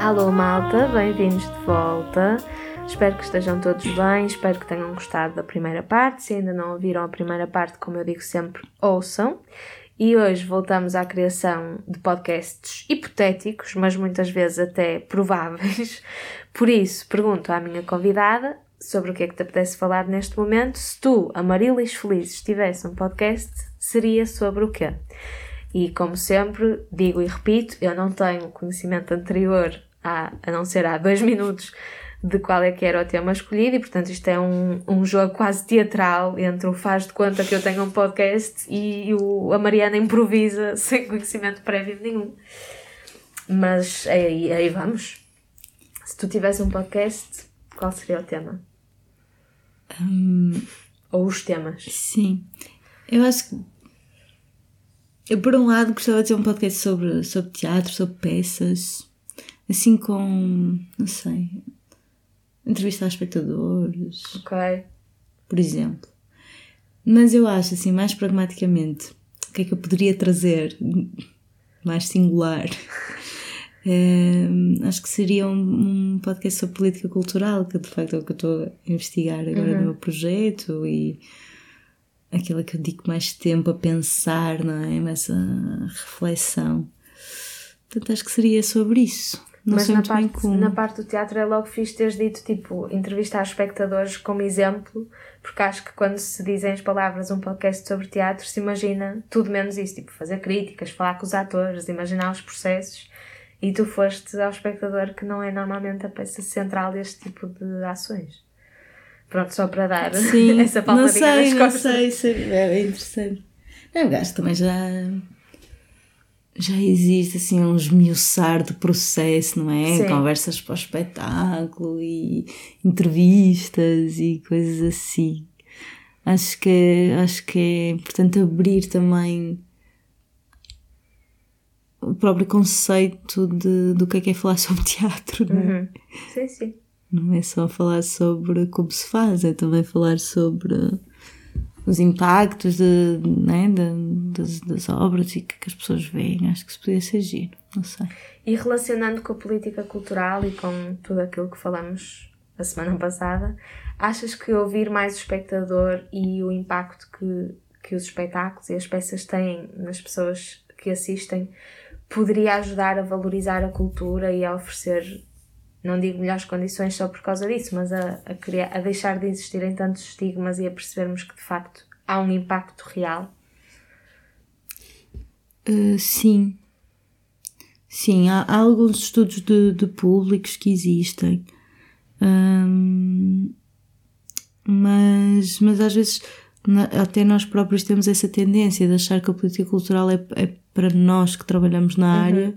Alô malta, bem-vindos de volta. Espero que estejam todos bem, espero que tenham gostado da primeira parte. Se ainda não ouviram a primeira parte, como eu digo sempre, ouçam. E hoje voltamos à criação de podcasts hipotéticos, mas muitas vezes até prováveis. Por isso, pergunto à minha convidada sobre o que é que te apetece falar neste momento. Se tu, a Marilis Feliz, tivesse um podcast, seria sobre o quê? E como sempre, digo e repito, eu não tenho conhecimento anterior a, a não ser há dois minutos de qual é que era o tema escolhido e portanto isto é um, um jogo quase teatral entre o faz de conta que eu tenho um podcast e o, a Mariana improvisa sem conhecimento prévio nenhum. Mas aí, aí vamos. Se tu tivesse um podcast, qual seria o tema? Hum, Ou os temas? sim. Eu acho que. Eu, por um lado, gostava de ter um podcast sobre, sobre teatro, sobre peças, assim com. não sei. Entrevistar espectadores, Ok. por exemplo. Mas eu acho, assim, mais pragmaticamente, o que é que eu poderia trazer mais singular? Hum, acho que seria um, um podcast sobre política cultural, que de facto é o que eu estou a investigar agora no meu projeto e aquilo que eu digo mais tempo a pensar, não é? Nessa reflexão. Portanto, acho que seria sobre isso. Não Mas na parte, na parte do teatro é logo fixe teres dito, tipo, entrevistar espectadores como exemplo, porque acho que quando se dizem as palavras um podcast sobre teatro, se imagina tudo menos isso, tipo, fazer críticas, falar com os atores, imaginar os processos, e tu foste ao espectador que não é normalmente a peça central deste tipo de ações. Pronto, só para dar Sim, essa não palmadinha sei, nas não costas. sei, sei, é interessante. É, o gajo também já já existe assim um esmiuçar de processo, não é? Sim. Conversas para o espetáculo e entrevistas e coisas assim. Acho que acho que é importante abrir também o próprio conceito de, do que é que é falar sobre teatro, não é? Uhum. Sim, sim. Não é só falar sobre como se faz, é também falar sobre os impactos de, né, de- das, das obras e que, que as pessoas veem. Acho que se podia ser giro, não sei. E relacionando com a política cultural e com tudo aquilo que falamos a semana passada, achas que ouvir mais o espectador e o impacto que, que os espetáculos e as peças têm nas pessoas que assistem poderia ajudar a valorizar a cultura e a oferecer, não digo melhores condições só por causa disso, mas a, a, criar, a deixar de existirem tantos estigmas e a percebermos que de facto há um impacto real? Uh, sim. Sim, há, há alguns estudos de, de públicos que existem. Hum, mas, mas às vezes na- até nós próprios temos essa tendência de achar que a política cultural é, é para nós que trabalhamos na área,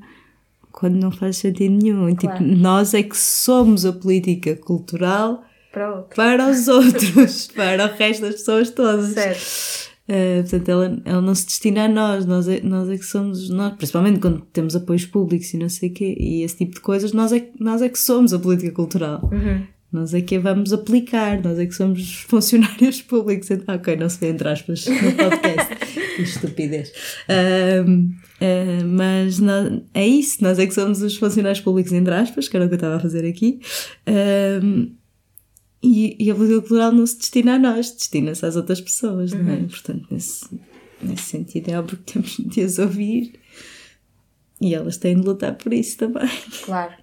quando não faz sentido nenhum. E, Claro. Tipo, nós é que somos a política cultural Para para os outros, para o resto das pessoas todas. Certo. Uh, portanto, ela, ela não se destina a nós, nós é, nós é que somos nós, principalmente quando temos apoios públicos e não sei o quê, e esse tipo de coisas, nós é, que- nós é que somos a política cultural. Uhum. Nós é que a vamos aplicar, nós é que somos os funcionários públicos. Então, ok, não se vê entre aspas no podcast. Que estupidez. Ah, mas nó- é isso, nós é que somos os funcionários públicos, entre aspas, que era o que eu estava a fazer aqui. E, e a política cultural não se destina a nós, destina-se às outras pessoas, não é? Portanto, nesse, nesse sentido, é óbvio que temos de as ouvir e elas têm de lutar por isso também. Claro.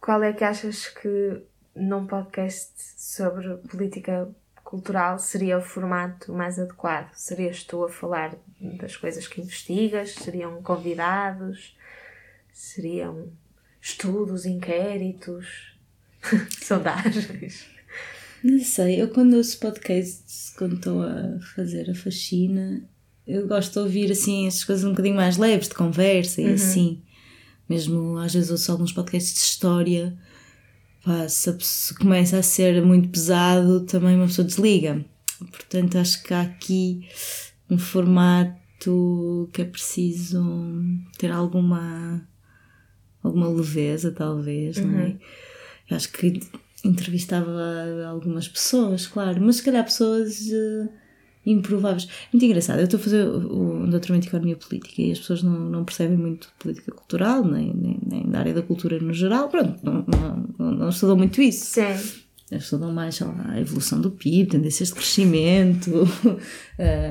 Qual é que achas que num podcast sobre política cultural seria o formato mais adequado? Serias tu a falar das coisas que investigas? Seriam convidados? Seriam estudos, inquéritos? Sondagens? Não sei, eu quando ouço podcasts, quando estou a fazer a faxina, eu gosto de ouvir assim essas coisas um bocadinho mais leves, de conversa e assim. Mesmo às vezes ouço alguns podcasts de história, pá, se, se começa a ser muito pesado, também uma pessoa desliga. Portanto, acho que há aqui um formato que é preciso ter alguma, alguma leveza, talvez, não é? Eu acho que entrevistava algumas pessoas, claro, mas se calhar pessoas uh, improváveis. Muito engraçado, eu estou a fazer o, o doutoramento em Economia Política e as pessoas não, não percebem muito de política cultural, nem, nem, nem da área da cultura no geral, pronto, não, não, não estudam muito isso. Sim. Estudam mais lá, a evolução do PIB, tendências de crescimento, uh,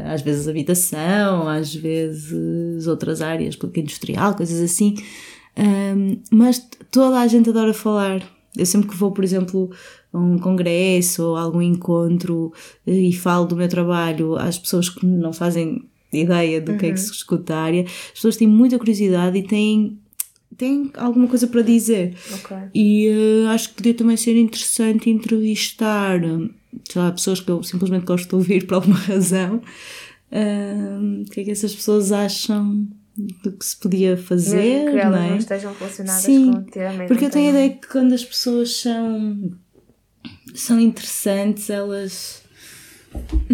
às vezes habitação, às vezes outras áreas, política industrial, coisas assim. Um, mas toda a gente adora falar. Eu sempre que vou, por exemplo, um congresso ou algum encontro eh, e falo do meu trabalho às pessoas que não fazem ideia do uhum. que é que se escuta a área, as pessoas têm muita curiosidade e têm, têm alguma coisa para dizer. Okay. E uh, acho que podia também ser interessante entrevistar sei lá, pessoas que eu simplesmente gosto de ouvir por alguma razão. Uh, o que é que essas pessoas acham do que se podia fazer. Mesmo que elas não, é? não estejam relacionadas Sim, com o tema. Porque eu tenho a ideia que quando as pessoas são, são interessantes, elas,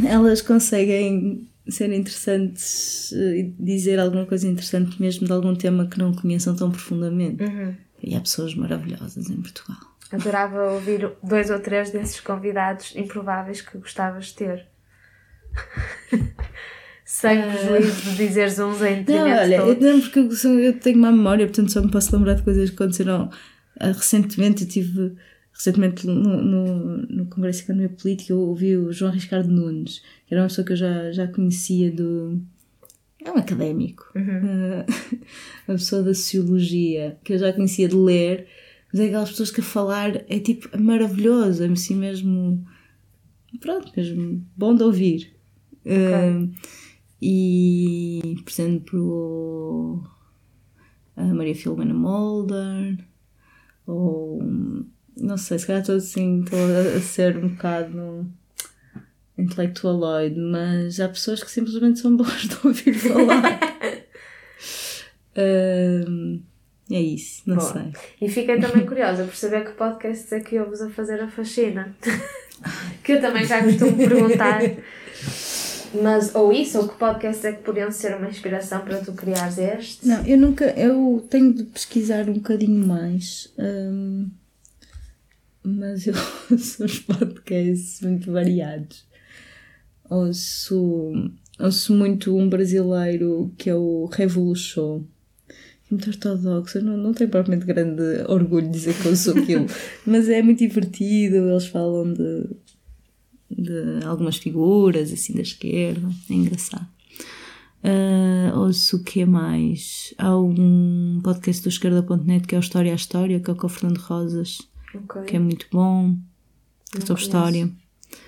elas conseguem ser interessantes e dizer alguma coisa interessante mesmo de algum tema que não conheçam tão profundamente. Uhum. E há pessoas maravilhosas em Portugal. Adorava ouvir dois ou três desses convidados improváveis que gostavas de ter. Sem Ah. prejuízo de dizeres uns em Não, olha, eu, não, porque eu tenho má memória, portanto só me posso lembrar de coisas que aconteceram ah, recentemente. Eu tive recentemente no, no, no Congresso de Economia Política, eu ouvi o João Riscardo Nunes, que era uma pessoa que eu já, já conhecia do. É um académico, Uhum. uma pessoa da sociologia, que eu já conhecia de ler, mas é aquelas pessoas que a falar é tipo maravilhoso, é assim mesmo. Pronto, mesmo bom de ouvir. Ah, e, por exemplo, a Maria Filomena Mulder, ou não sei, se calhar estou assim, estou a ser um bocado intelectualoide, mas há pessoas que simplesmente são boas de ouvir falar. Ahm, é isso, não Boa. sei. E fiquei também curiosa por saber que podcasts é que ouves a fazer a faxina. que eu também já costumo perguntar. Mas ou isso, ou que podcasts é que podiam ser uma inspiração para tu criares este? Não, eu nunca, eu tenho de pesquisar um bocadinho mais, hum, mas eu ouço uns podcasts muito variados. Ouço, ouço muito um brasileiro que é o Revolution, muito ortodoxo, eu não, não tenho propriamente grande orgulho de dizer que eu sou aquilo, mas é muito divertido, eles falam de, de algumas figuras assim da esquerda, é engraçado. Uh, ouço o que mais? Há um podcast do esquerda.net que é o História à História, que é com o Fernando Rosas, Ok. que é muito bom, Não sobre conheço. história.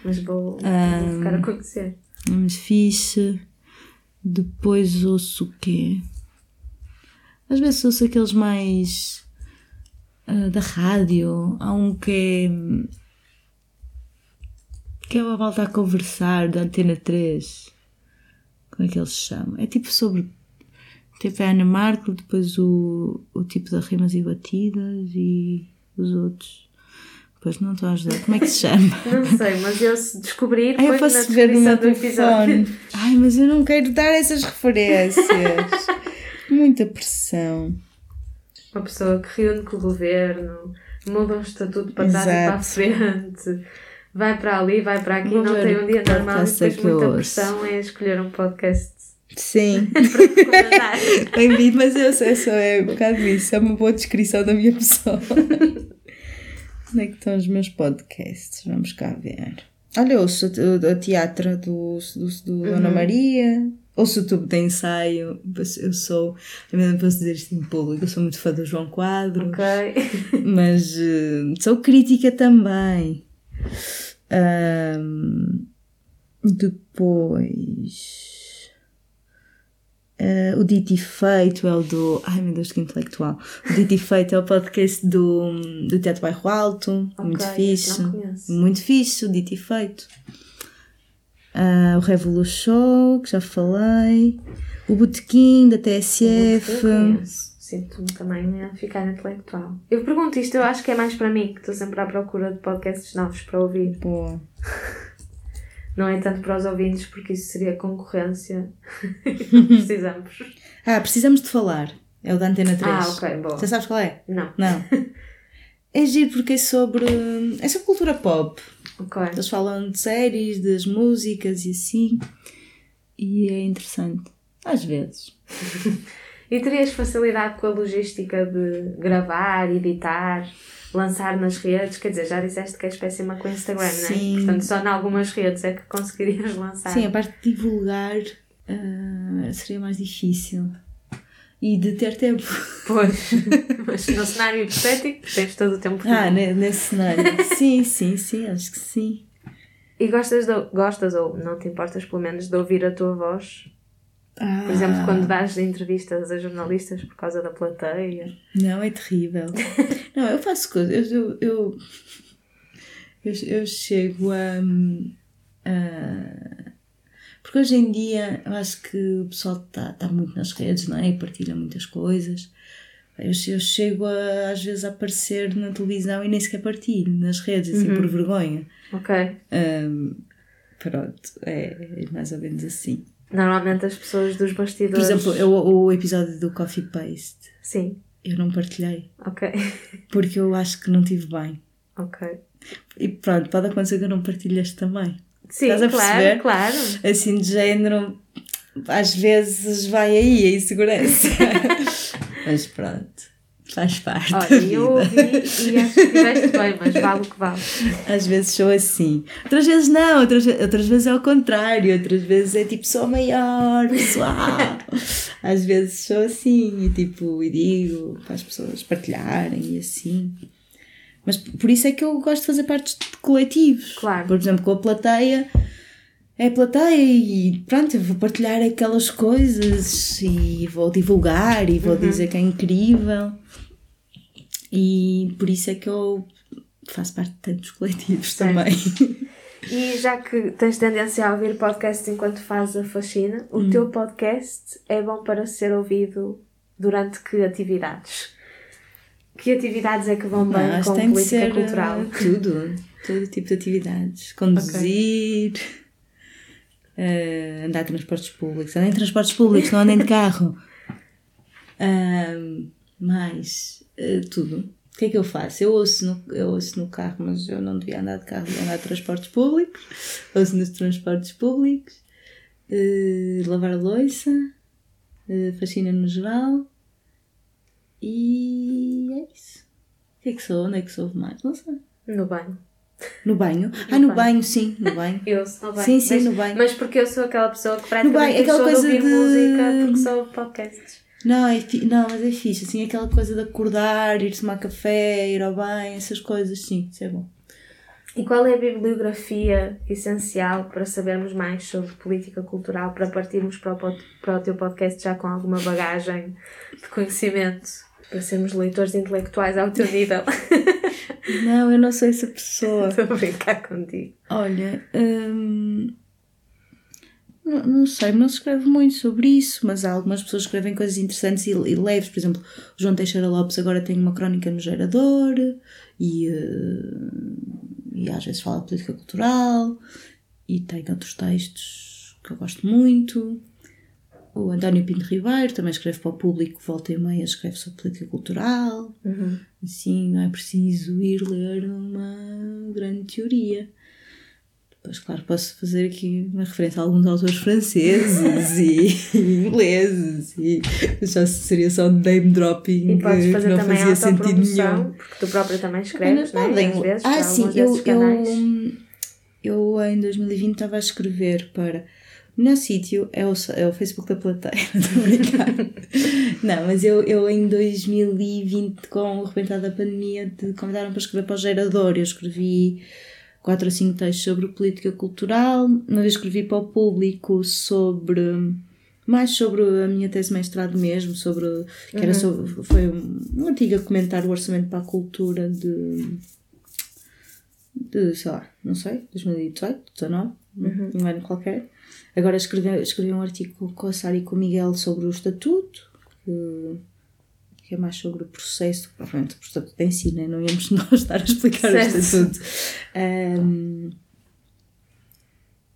Mas vou, Ah, vou ficar a conhecer. É muito fixe. Depois ouço o quê? Às vezes ouço aqueles mais ah, da rádio. Há um que é. que é uma volta a conversar da Antena 3. Como é que eles se chamam? É tipo sobre. Tipo a Ana Marco, depois o, o tipo da Rimas e Batidas e os outros. Depois não estou a ajudar. Como é que se chama? Não sei, mas eu se descobrir, Ai, eu ponho na posso ver no meu telefone. Ai, mas eu não quero dar essas referências. Muita pressão. Uma pessoa que reúne com o governo, muda um estatuto para trás e para a Exato. frente, vai para ali, vai para aqui, Vou não tem um dia normal e depois muita pressão é escolher um podcast Sim, bem-vindo, mas eu sei, só é um bocado isso. É uma boa descrição da minha pessoa. Onde é que estão os meus podcasts? Vamos cá ver. Olha, ouço o- a teatro do, do, do Dona Maria. Ouço o tubo de ensaio. Eu sou, eu mesmo posso dizer isto em público, eu sou muito fã do João Quadros. ok? mas eh, sou crítica também. Ahm, depois. Eh, o Dito e Feito é o do. Ai meu Deus, que intelectual! O Dito e Feito é o podcast do, do Teatro Bairro Alto. muito Ok, fixe. Muito fixe, o Dito e Feito. Ah, o Revolution, que já falei. O Botequim da Eu TSF. conheço. Sinto-me também a ficar intelectual. Eu pergunto isto, eu acho que é mais para mim, que estou sempre à procura de podcasts novos para ouvir. Boa. Não é tanto para os ouvintes, porque isso seria concorrência. Precisamos. Ah, precisamos de falar. É o da Antena 3. Ah, ok, boa. Você sabes qual é? Não. Não. é giro porque é sobre. É sobre cultura pop. Ok. Eles falam de séries, das músicas e assim. E é interessante. Às vezes. E terias facilidade com a logística de gravar, editar, lançar nas redes? Quer dizer, já disseste que és péssima com o Instagram, não é? Sim. Portanto, só em algumas redes é que conseguirias lançar. Sim, a parte de divulgar ah, seria mais difícil. E de ter tempo. Pois. Mas no cenário hipotético, tens todo o tempo Ah, livre. ne- nesse cenário. sim, sim, sim, acho que sim. E gostas, de, gostas, ou não te importas pelo menos, de ouvir a tua voz? Por exemplo, Ah. quando dás entrevistas a jornalistas por causa da plateia. Não, é terrível. Não, eu faço coisas. Eu, eu, eu, eu chego a, a- Porque hoje em dia eu acho que o pessoal está tá muito nas redes, não é? E partilha muitas coisas. Eu, eu chego a, às vezes a aparecer na televisão e nem sequer partilho nas redes, assim, por vergonha. Ok. Ahm, pronto, é, é mais ou menos assim. Normalmente as pessoas dos Por bastidores. exemplo, eu, o episódio do Coffee Paste, Sim. eu não partilhei, Ok. porque eu acho que não tive bem. Ok. E pronto, pode acontecer que eu não partilhe este também. Sim, Estás a claro, perceber? claro. Assim, de género, às vezes vai aí a insegurança. mas pronto, faz parte Olha, eu ouvi e acho que estiveste bem, mas vale o que vale. Às vezes sou assim. Outras vezes não, outras, outras vezes é o contrário. Outras vezes é tipo, sou maior, pessoal. Às vezes sou assim e tipo, e digo para as pessoas partilharem e assim. Mas por isso é que eu gosto de fazer partes de coletivos. Claro. Por exemplo, com a plateia. É plateia e pronto, eu vou partilhar aquelas coisas e vou divulgar e vou dizer que é incrível. E por isso é que eu faço parte de tantos coletivos Certo. também. E já que tens tendência a ouvir podcasts enquanto fazes a faxina, Hum. o teu podcast é bom para ser ouvido durante que atividades? Que atividades é que vão bem Mas com tem política ser cultural? uh, tudo, todo tipo de atividades. Conduzir, uh, andar em transportes públicos. Andem em transportes públicos, não andem de carro. Ahm, mais uh, tudo. O que é que eu faço? Eu ouço, no, eu ouço no carro, mas eu não devia andar de carro, devia andar de transportes públicos. Ouço nos transportes públicos. Uh, lavar a louça. Uh, faxina no geral. E é isso. O que é que sou? Onde é que sou mais? Não sei. No banho. No banho? ah, no banho. banho, sim, no banho. Eu sou no banho. Sim, sim, mas, no banho. Mas porque eu sou aquela pessoa que banho, praticamente aquela deixou de coisa ouvir de- música porque sou podcasts. Não, é fi- não, mas é fixe, assim, aquela coisa de acordar, ir tomar café, ir ao banho, essas coisas, sim, isso é bom. E qual é a bibliografia essencial para sabermos mais sobre política cultural, para partirmos para o, pod- para o teu podcast já com alguma bagagem de conhecimento, para sermos leitores intelectuais ao teu nível? Não, eu não sou essa pessoa. Estou a brincar contigo. Olha, hum, não, não sei, não se escreve muito sobre isso, mas há algumas pessoas que escrevem coisas interessantes e, e leves. Por exemplo, o João Teixeira Lopes agora tem uma crónica no Gerador e, eh, e às vezes fala de política cultural e tem outros textos que eu gosto muito. O António Pinto Ribeiro também escreve para o público, volta e meia escreve sobre política cultural. Assim, não é preciso ir ler uma grande teoria. Depois, claro, posso fazer aqui uma referência a alguns autores franceses e ingleses, e já seria só name dropping E podes que fazer não também fazia sentido nenhum. porque tu própria também escreves, não é? Podem- Às vezes, ah, sim, eu, eu, eu em 2020 estava a escrever para. O melhor sítio é o, é o Facebook da plateia, não estou a brincar. não, mas eu, eu em 2020, com o arrebentar da pandemia, de convidaram para escrever para o gerador. Eu escrevi quatro ou cinco textos sobre política cultural. Uma vez escrevi para o público sobre. Mais sobre a minha tese de mestrado mesmo, sobre. que era sobre, foi um, um artigo a comentar o orçamento para a cultura de de, sei lá, não sei, 2018, 19, um ano qualquer. Agora escrevi, escrevi um artigo com a Sara e com o Miguel sobre o estatuto, que, que é mais sobre o processo, provavelmente o estatuto em si, né? não íamos nós estar a explicar Certo. o estatuto. Ahm,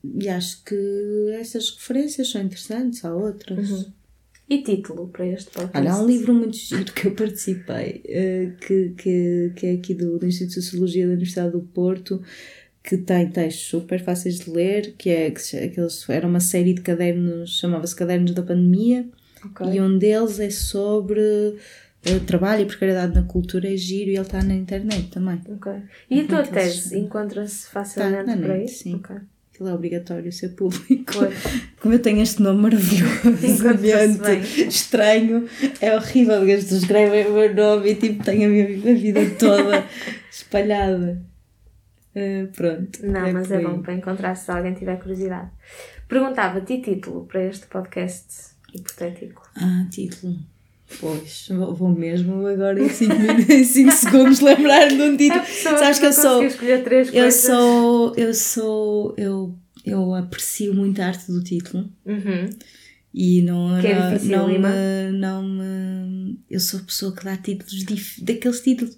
e acho que essas referências são interessantes, há outras. E título para este podcast? Olha, há um livro muito giro que eu participei, uh, que, que, que é aqui do, do Instituto de Sociologia da Universidade do Porto, que tem textos super fáceis de ler, que é que aqueles, era uma série de cadernos, chamava-se Cadernos da Pandemia, okay. e um deles é sobre uh, trabalho e precariedade na cultura, é giro e ele está na internet também. Ok. E a tua tese encontra-se facilmente tá, por aí? Sim. Okay aquilo é obrigatório ser público. Como eu tenho este nome maravilhoso, estranho, é horrível, porque as pessoas escrevem o meu nome e tipo, tenho a minha vida toda espalhada. Uh, pronto. Não, é mas é bom para encontrar se alguém tiver curiosidade. Perguntava-te título para este podcast hipotético. Ah, título. Pois, vou mesmo agora em 5 segundos lembrar de um título. Sabes que eu sou. Eu sou. Eu sou. Eu, eu aprecio muito a arte do título. Uhum. E não, que é não, não, me, não me. Eu sou pessoa que dá títulos. Dif, daqueles títulos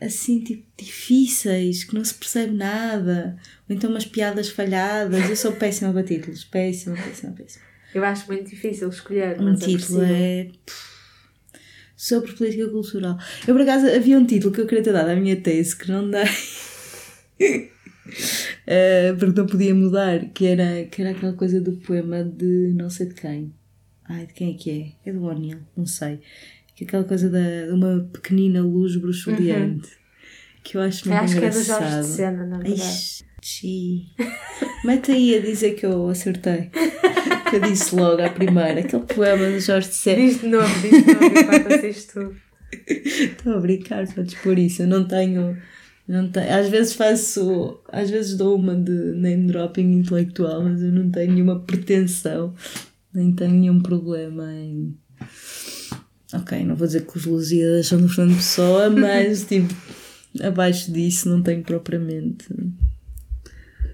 assim, tipo, difíceis, que não se percebe nada. Ou então umas piadas falhadas. Eu sou péssima para títulos. Péssima, péssima, péssima. Eu acho muito difícil escolher. Um título é sobre política cultural. Eu, por acaso, havia um título que eu queria ter dado à minha tese que não dei. uh, porque não podia mudar, que era, que era aquela coisa do poema de não sei de quem. Ai, de quem é que é? É do O'Neill, não sei. Que é aquela coisa da, de uma pequenina luz bruxuleante. Uhum. Que eu acho muito acho engraçado. Acho que é do Jorge de Sena, na verdade. Ixi. Mete aí a dizer que eu acertei que eu disse logo à primeira, aquele poema do Jorge de Sena. Diz de novo, diz de novo, enquanto tudo. Estou a brincar, podes por isso. Eu não tenho. Não tenho, às vezes faço, às vezes dou uma de name dropping intelectual, mas eu não tenho nenhuma pretensão, nem tenho nenhum problema em. Ok, não vou dizer que os Lusíadas são do Fernando Pessoa, mas tipo, abaixo disso não tenho propriamente.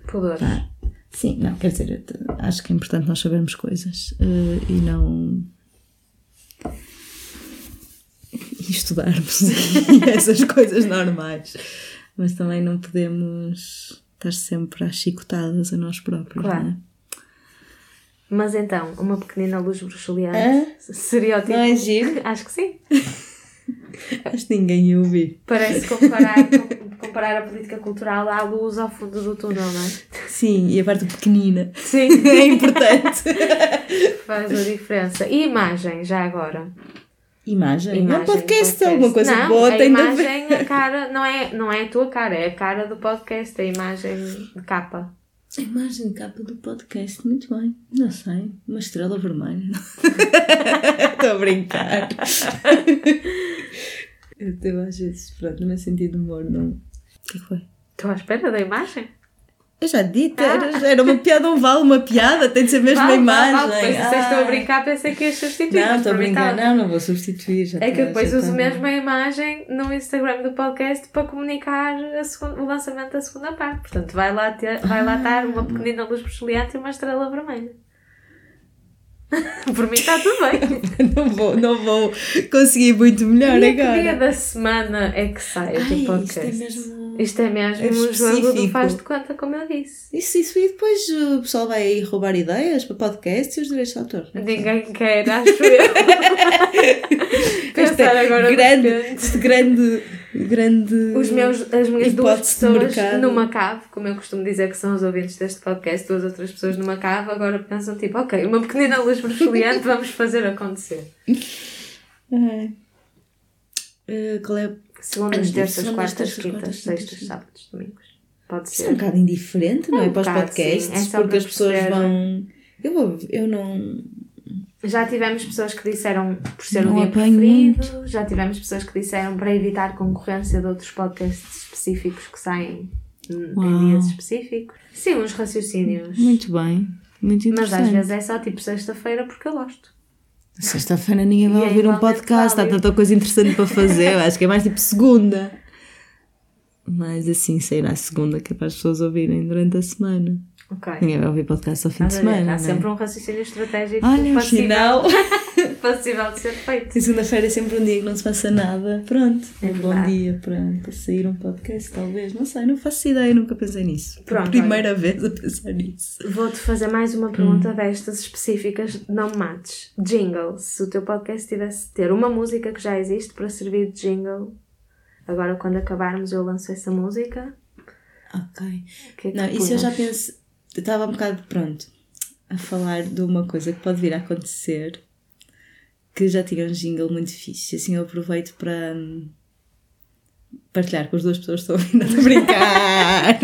Pudor. Ah, Sim, não, quer dizer, acho que é importante nós sabermos coisas uh, e não. e estudarmos essas coisas normais. Mas também não podemos estar sempre às chicotadas a nós próprios, claro. é? Mas então, uma pequenina luz bruxuleante seria o tipo. Não é giro? Acho que sim. Acho que ninguém ia ouvir. Parece comparar, comparar a política cultural à luz ao fundo do túnel, não é? Sim, e a parte pequenina. Sim. é importante. Faz a diferença. E imagem, já agora? Imagem? imagem não, podcast, podcast. alguma coisa não, boa a imagem, a cara, não é, não é a tua cara, é a cara do podcast, a imagem de capa. A imagem de capa do podcast, muito bem. Não sei, uma estrela vermelha. Estou a brincar. Eu tenho às vezes, pronto, no meu sentido de humor, não. O que foi? Estou à espera da imagem? Eu já disse, ah. era, era uma piada, não vale uma piada, tem de ser mesmo vale, uma imagem. Vale. Depois, ah. estou a brincar, pensei que ias substituir. Não, estou a brincar, não, não vou substituir. Já é que depois uso mesmo a imagem no Instagram do podcast para comunicar segunda, o lançamento da segunda parte. Portanto, vai lá, ter, vai lá estar uma pequenina luz brilhante e uma estrela vermelha. Por mim está tudo bem. não, vou, não vou conseguir muito melhor e agora. Que dia da semana é que sai o podcast? Isto é mesmo. Isto é mesmo é um jogo do faz de conta, como eu disse. Isso, isso e depois o pessoal vai aí roubar ideias para podcast e os direitos de autor. Ninguém quer, acho eu. Pensar agora grande, este grande, grande. Os meus, as minhas duas pessoas numa cave, como eu costumo dizer que são os ouvintes deste podcast, duas outras pessoas numa cave, agora pensam tipo, ok, uma pequenina luz brilhante, vamos fazer acontecer. Uh, qual é Segundas, terças, quartas, quintas, sextas, sábados, domingos. Pode ser. Isso é um bocado indiferente, não é? é um para os podcasts, é porque as pessoas vão. Eu, vou, eu não. Já tivemos pessoas que disseram por ser não o dia preferido, muito. já tivemos pessoas que disseram para evitar concorrência de outros podcasts específicos que saem Uau. em dias específicos. Sim, uns raciocínios. Muito bem, muito interessante. Mas às vezes é só tipo sexta-feira porque eu gosto. Sexta-feira ninguém vai ouvir um podcast, há tanta coisa interessante para fazer. Eu acho que é mais tipo segunda. Mas assim, sairá segunda que é para as pessoas ouvirem durante a semana. Okay. Ninguém vai ouvir podcast ao fim de semana. Há é? sempre um raciocínio estratégico. Olha, afinal, Passível de ser feito. E segunda-feira é sempre um dia que não se passa nada. Pronto, É um bom dia para, para sair um podcast, talvez. Não sei, não faço ideia, nunca pensei nisso. Pronto, Primeira vez a pensar nisso. Vou-te fazer mais uma pergunta destas específicas, não me mates. Jingle. Se o teu podcast tivesse de ter uma música que já existe para servir de jingle, agora quando acabarmos eu lanço essa música, Ok. que é que Não, isso eu já penso. Estava um bocado pronto a falar de uma coisa que pode vir a acontecer que já tinha um jingle muito fixe. Assim eu aproveito para hum, partilhar com as duas pessoas que estão ouvindo a brincar.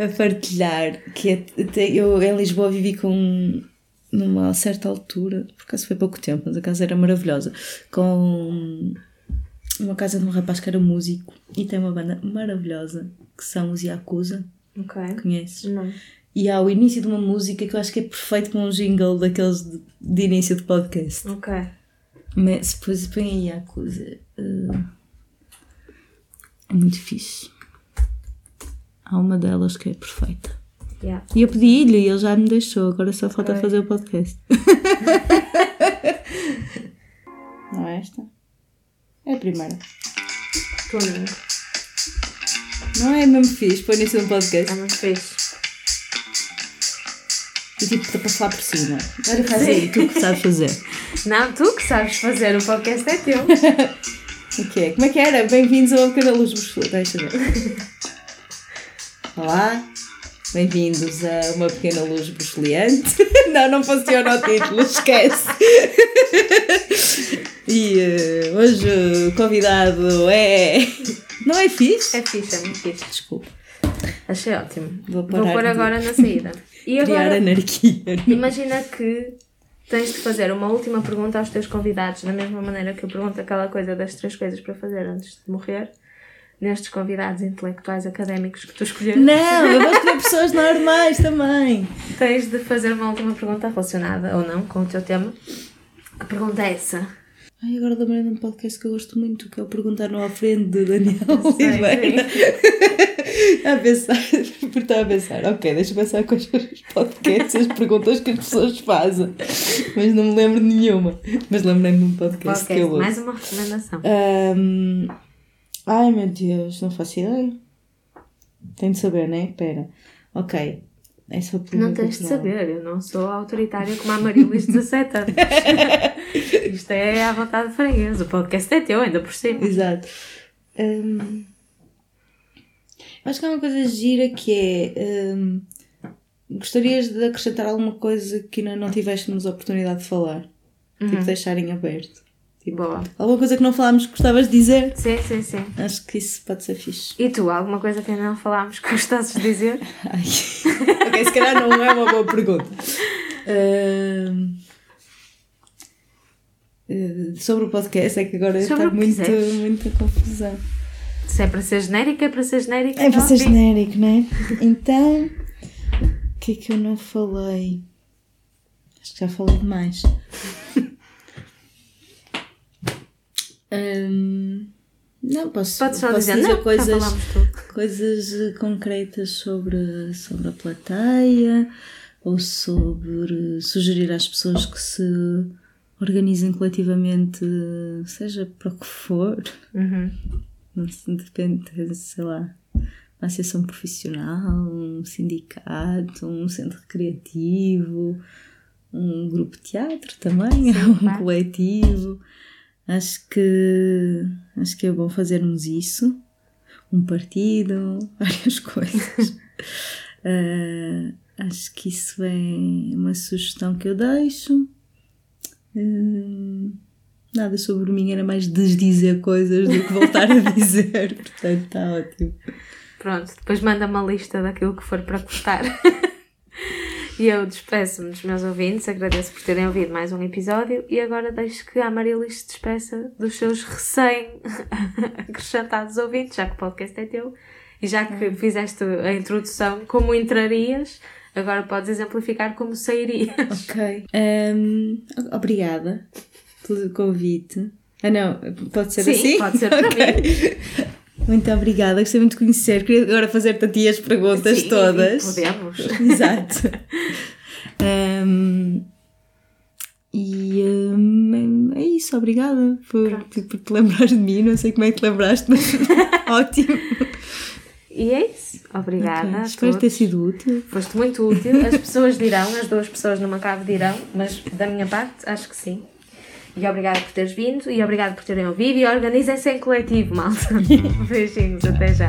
a partilhar. Que é- eu em Lisboa vivi com numa certa altura, por acaso foi pouco tempo, mas a casa era maravilhosa, com uma casa de um rapaz que era músico e tem uma banda maravilhosa que são os Yakuza, Ok. conheces? Não. E há o início de uma música que eu acho que é perfeito com um jingle daqueles de, de início de podcast. Ok. Mas depois põe aí Yakuza. eh, é muito fixe. Há uma delas que é perfeita. Yeah. E eu pedi-lhe e ele já me deixou, agora só falta Ok. fazer o podcast. Não é esta? É a primeira. Tuning. Não é mesmo fixe, põe nisso no podcast. É muito fixe. E tipo, está para falar por cima. Agora faz aí, tu que sabes fazer. Não, tu que sabes fazer, o podcast é teu. O que é? Como é que era? Bem-vindos a uma pequena luz bruscelante. Deixa eu ver. Olá, bem-vindos a uma pequena luz brusceleante. Não, não funciona o título, esquece. E eh, hoje o convidado é. Não é fixe? É fixe, é muito fixe. Desculpa, Achei ótimo. Vou Vou, pôr de- agora na saída. E criar agora, anarquia. imagina que tens de fazer uma última pergunta aos teus convidados, da mesma maneira que eu pergunto aquela coisa das três coisas para fazer antes de morrer, nestes convidados intelectuais académicos que tu escolheres. Não, eu vou escolher pessoas normais também. Tens de fazer uma última pergunta relacionada ou não com o teu tema. Que pergunta é essa? Ai, agora lembrei de um podcast que eu gosto muito, que é o Perguntar no Ofrendo de Daniel Oliveira. a pensar, porque estava a pensar, ok, deixa eu pensar quais são os podcasts, as perguntas que as pessoas fazem. Mas não me lembro de nenhuma. Mas lembrei-me de um podcast, que Podcast, eu ouço. mais uma recomendação. Ahm, ai meu Deus, não faço ideia. Tenho de saber, né? Espera. Ok. É só Não tens de saber, eu não sou autoritária como a Marilis de 17 anos. Isto é à vontade de freguês. O podcast é teu, ainda por cima. Exato. Hum, acho que há uma coisa gira que é. hum, gostarias de acrescentar alguma coisa que ainda não tivemos oportunidade de falar? Tipo, deixar em aberto. Tipo, Boa. alguma coisa que não falámos que gostavas de dizer? Sim, sim, sim. Acho que isso pode ser fixe. E tu, alguma coisa que ainda não falámos que gostasses de dizer? Ai. ok, se calhar não é uma boa pergunta. Eh, sobre o podcast, é que agora Sobre está muito, quiseres. muita confusão. Se é para ser genérica, é para ser genérica. É para ser genérico, não é? Então, o que é que eu não falei? Acho que já falei demais. Hum, não, posso, Podes só posso dizer, dizer não, coisas, coisas eh, concretas sobre, sobre a plateia ou sobre sugerir às pessoas que se organizem coletivamente, seja para o que for. Uhum. Depende, sei lá, uma associação profissional, um sindicato, um centro recreativo, um grupo de teatro também, um claro. coletivo. Acho que acho que é bom fazermos isso. Um partido, várias coisas. Ah, acho que isso é uma sugestão que eu deixo. Hum, nada sobre mim, era mais desdizer coisas do que voltar a dizer. Portanto, está ótimo. Pronto, depois manda uma lista daquilo que for para cortar. E eu despeço-me dos meus ouvintes, agradeço por terem ouvido mais um episódio e agora deixo que a Marilis se despeça dos seus recém-acrescentados ouvintes, já que o podcast é teu e já que fizeste a introdução como entrarias, agora podes exemplificar como sairias. Ok. Hum, obrigada pelo convite. Ah, não, pode ser Sim, assim? pode ser para Ok. Muito obrigada, gostei muito de conhecer. Queria agora fazer-te a ti as perguntas Sim, todas. Podemos. Exato. Hum, E hum, é isso, obrigada por, por, por te lembrares de mim. Não sei como é que te lembraste, mas ótimo. E é isso. Obrigada. Ok, a Espero ter sido útil. Foste muito útil. As pessoas dirão, as duas pessoas numa cave dirão, mas da minha parte, acho que sim. E obrigado por teres vindo e obrigado por terem ouvido e organizem-se em coletivo, malta. Beijinhos, até já.